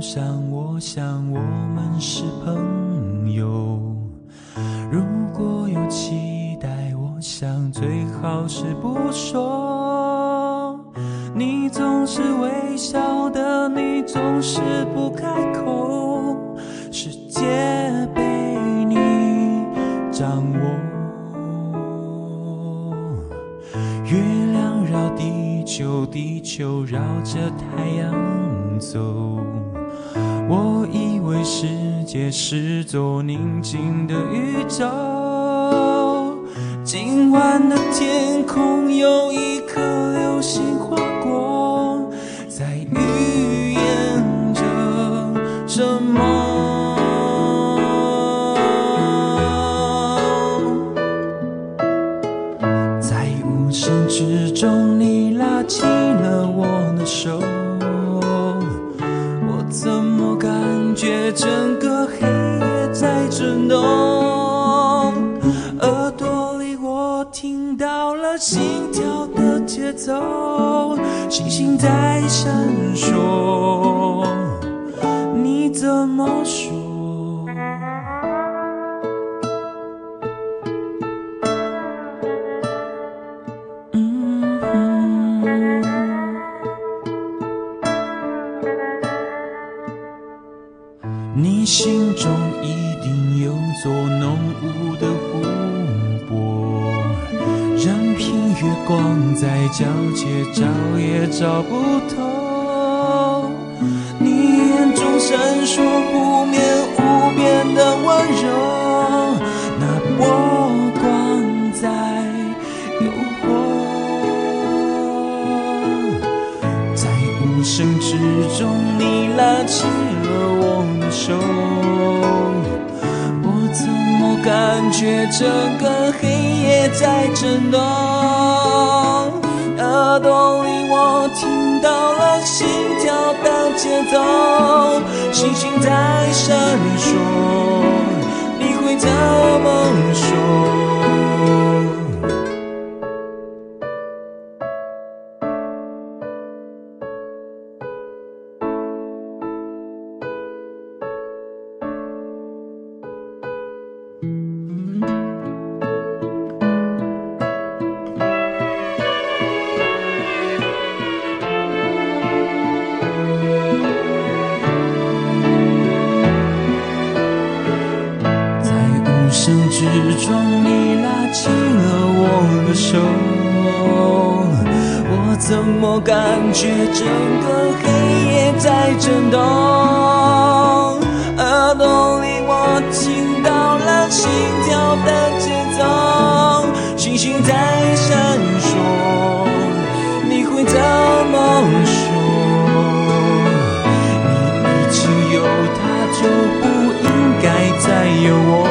想我想我们是朋友。如果有期待我想最好是不说你总是微笑的你总是不开口世界被你掌握。月亮绕地球地球绕着太阳走。是座宁静的宇宙今晚的天空有你心中一定有座浓雾的湖泊，任凭月光在皎洁，照也照不透。你眼中闪烁不眠无边的温柔，那波光在诱惑。在无声之中，你拉起手，我怎么感觉整个黑夜在震动？耳朵里我听到了心跳的节奏，星星在闪烁，闪烁，你会怎么说？你已经有他，就不应该再有我。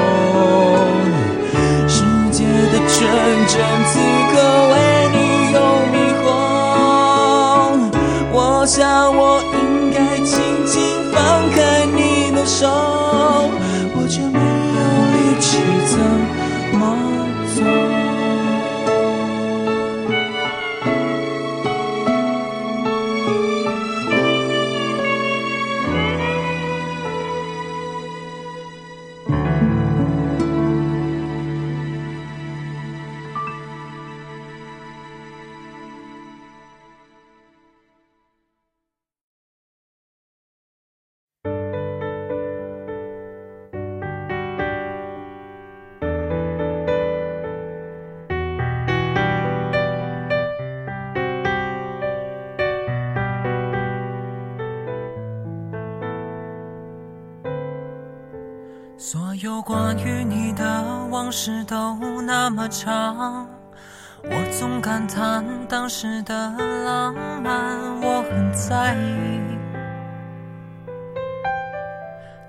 有关于你的往事都那么长，我总感叹当时的浪漫，我很在意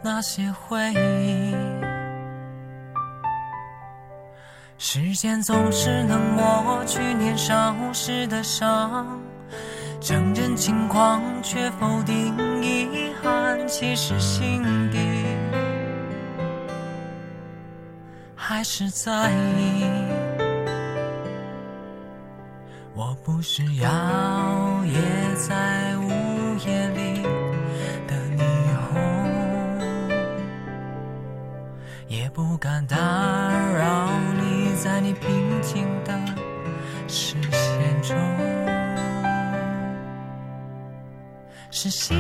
那些回忆。时间总是能抹去年少时的伤，承认轻狂却否定遗憾，其实心底。还是在意。我不是摇曳在午夜里的霓虹，也不敢打扰你在你平静的视线中，是心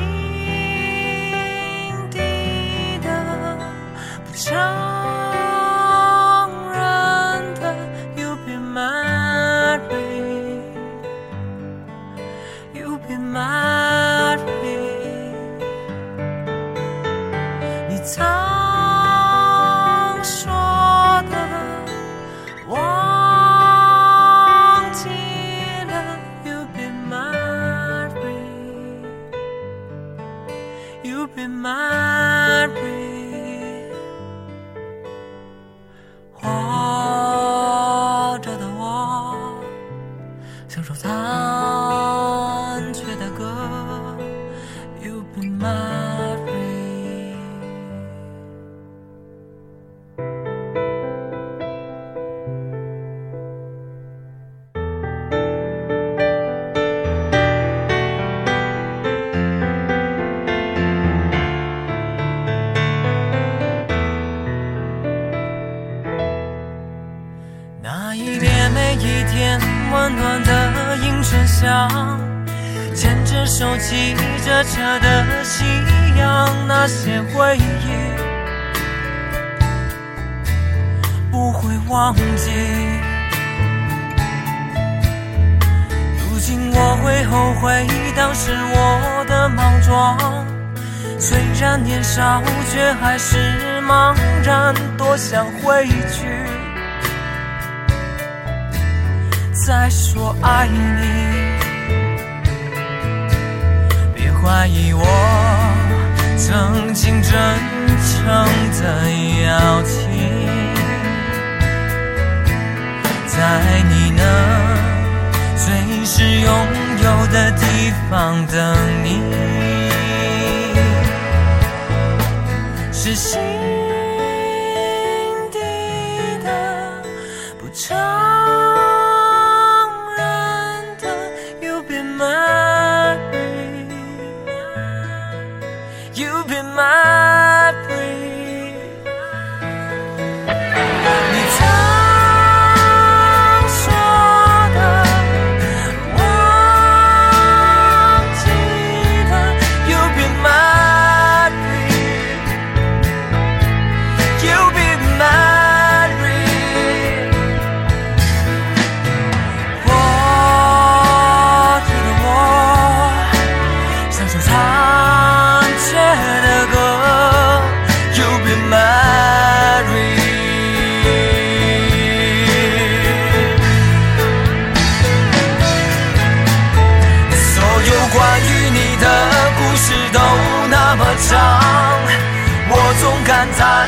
牵着手骑着车的夕阳，那些回忆不会忘记。如今我会后悔当时我的莽撞，虽然年少，却还是茫然，多想回去再说爱你。别怀疑我曾经真诚的邀请，在你能随时拥有的地方等你，是 Mary，所有关于你的故事都那么长，我总感叹。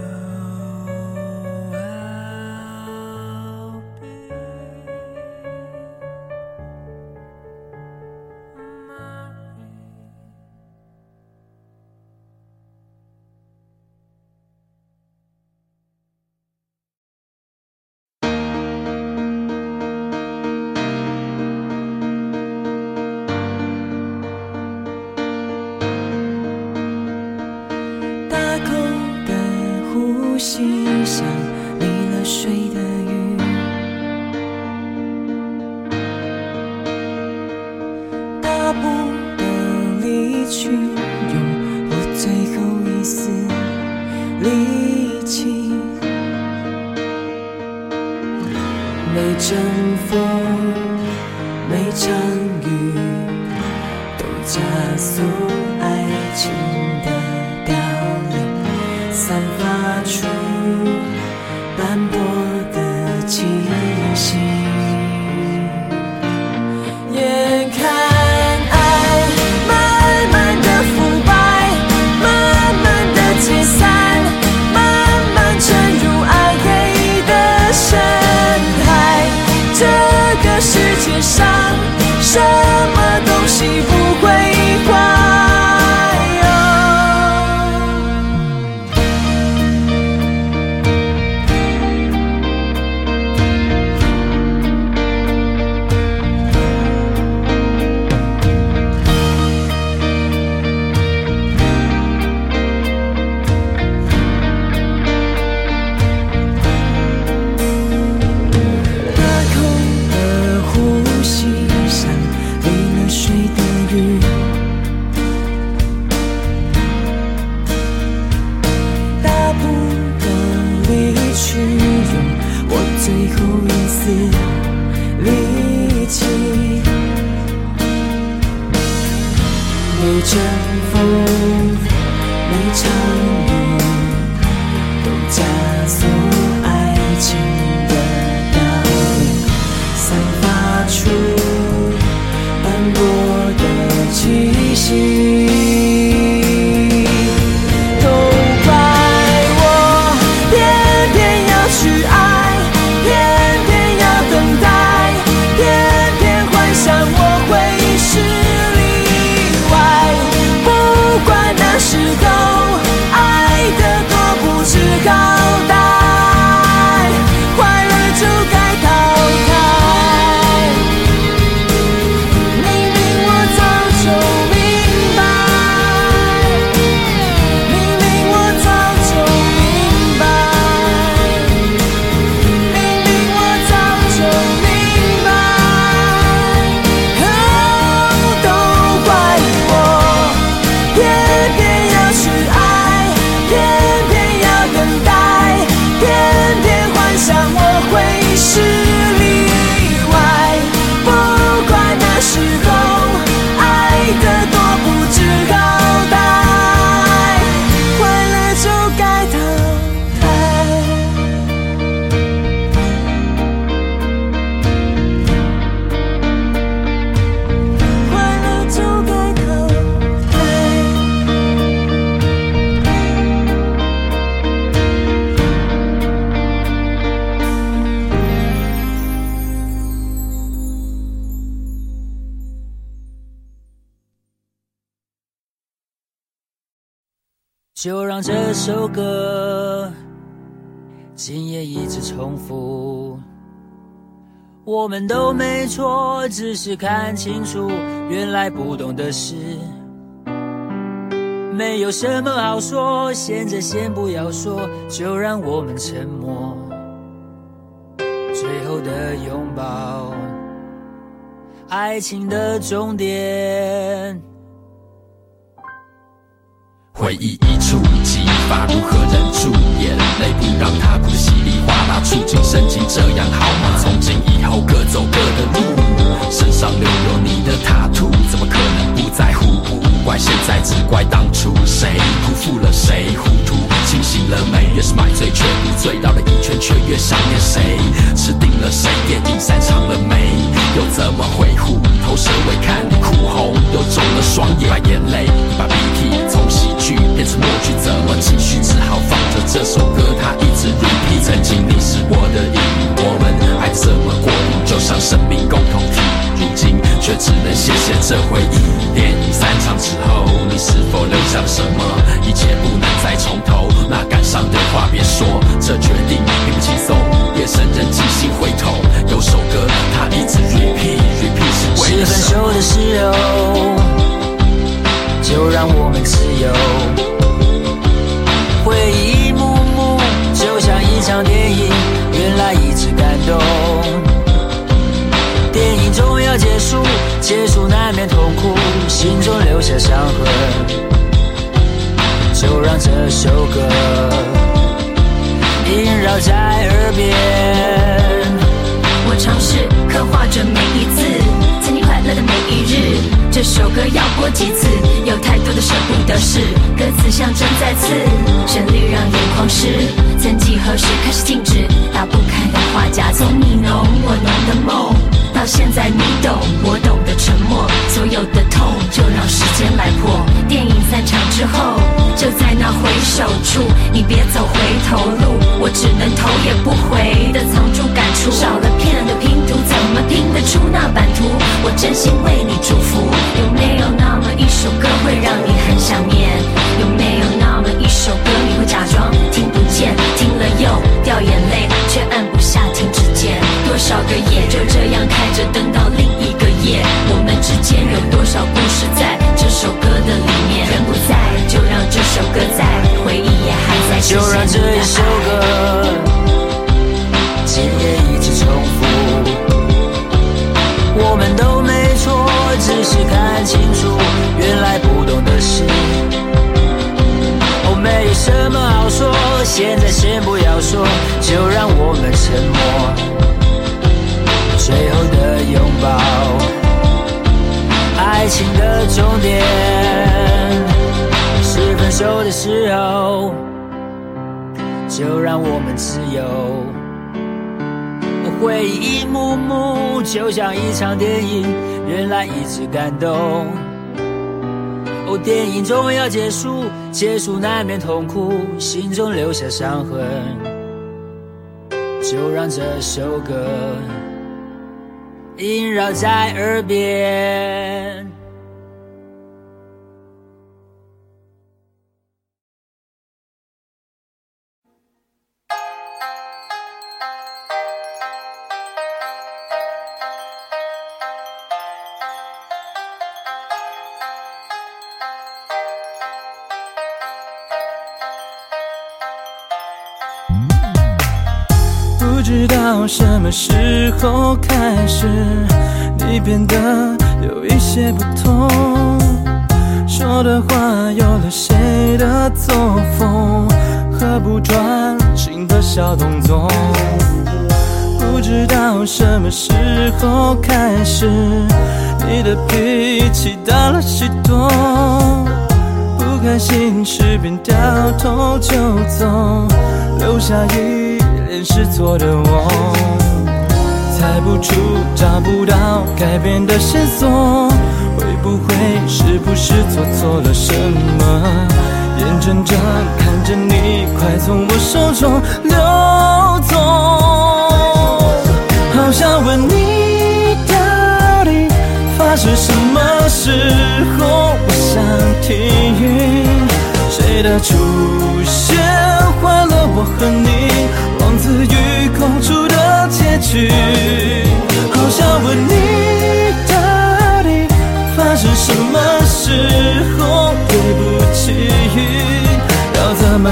让这首歌今夜一直重复。我们都没错，只是看清楚，原来不懂的事，没有什么好说。现在先不要说，就让我们沉默。最后的拥抱，爱情的终点。回忆一触即发，如何忍住眼泪，不让它哭得稀里哗啦？触景生情，这样好吗？从今以后各走各的路，身上留有你的塔图，怎么可能不在乎？不怪现在，只怪当初谁辜负了谁，糊涂清醒了没？越是买醉却不醉，绕了一圈却越想念谁？吃定了谁？电影散场了没？又怎么会虎头蛇尾？看你哭红又肿了双眼，这首歌，它一直 repeat。曾经你是我的影，我们爱这么过瘾，就像生命共同体。如今却只能谢谢这回忆。电影散场之后，你是否留下了什么？一切不能再重头，那感伤的话别说，这决定并不轻松。夜深人静心会痛，有首歌它一直 repeat repeat 是为了分什么？手的时候，就让我们自由。动。电影终要结束，结束难免痛苦，心中留下伤痕。就让这首歌萦绕在耳边。我尝试刻画着每一次，曾经快乐的每一日。这首歌要播几次？有太多的舍不得事，歌词像针在刺，旋律让眼眶湿。曾几何时开始静止，打不开的画夹，从你浓我浓的梦，到现在你懂我懂的沉默，所有的痛就让时间来破。电影散场之后，就在那回首处，你别走回头路，我只能头也不回的藏住感触。少了片的拼图，怎么拼得出那版图？我真心为你祝福。有没有那么一首歌会让你很想念？们自由。回忆一幕幕，就像一场电影，原来一直感动。哦，电影终要结束，结束难免痛苦，心中留下伤痕。就让这首歌萦绕在耳边。时候开始，你变得有一些不同，说的话有了谁的作风，和不专心的小动作。不知道什么时候开始，你的脾气大了许多，不开心时便掉头就走，留下一脸失措的我，猜不出，找不到改变的线索，会不会是不是做错了什么？眼睁睁看着你快从我手中溜走，好想问你到底发生什么时候？我想听谁的出现坏了我和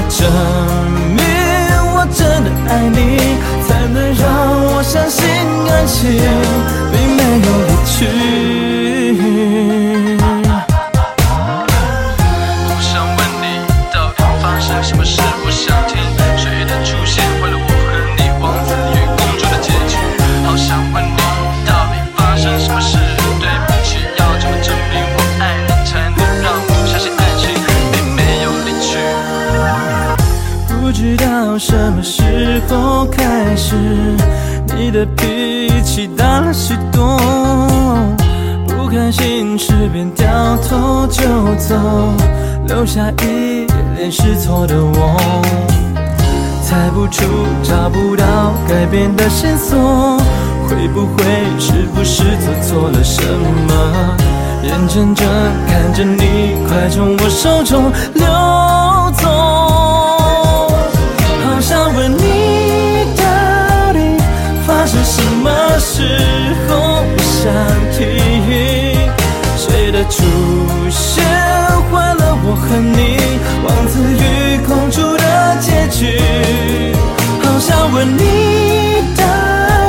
么证明我真的爱你，才能让我相信爱情并没有离去？知道什么时候开始，你的脾气大了许多，不开心时便掉头就走，留下一脸失措的我，猜不出找不到改变的线索，会不会是不是做错了什么？眼睁睁看着你快从我手中溜走。想听谁的出现换了我和你王子与公主的结局？好想问你，到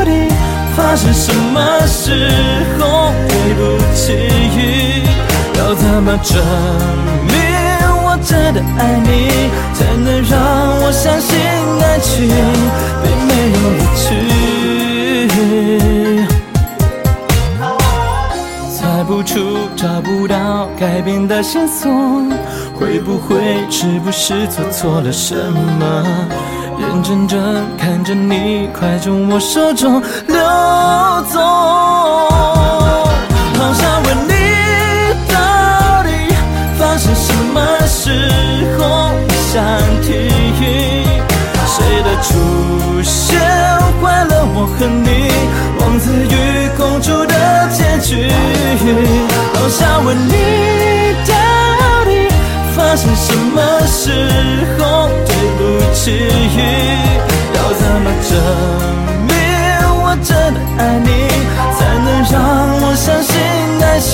底发生什么时候？对不起，要怎么证明？我真的爱你，才能让我相信爱情并没有离去。找不到改变的线索，会不会是不是做错了什么？眼睁睁看着你快从我手中溜走，好想问你，到底发生什么时候？想听谁的出现坏了我和你王子与公主的结局？证明我真的爱你，才能让我相信爱情。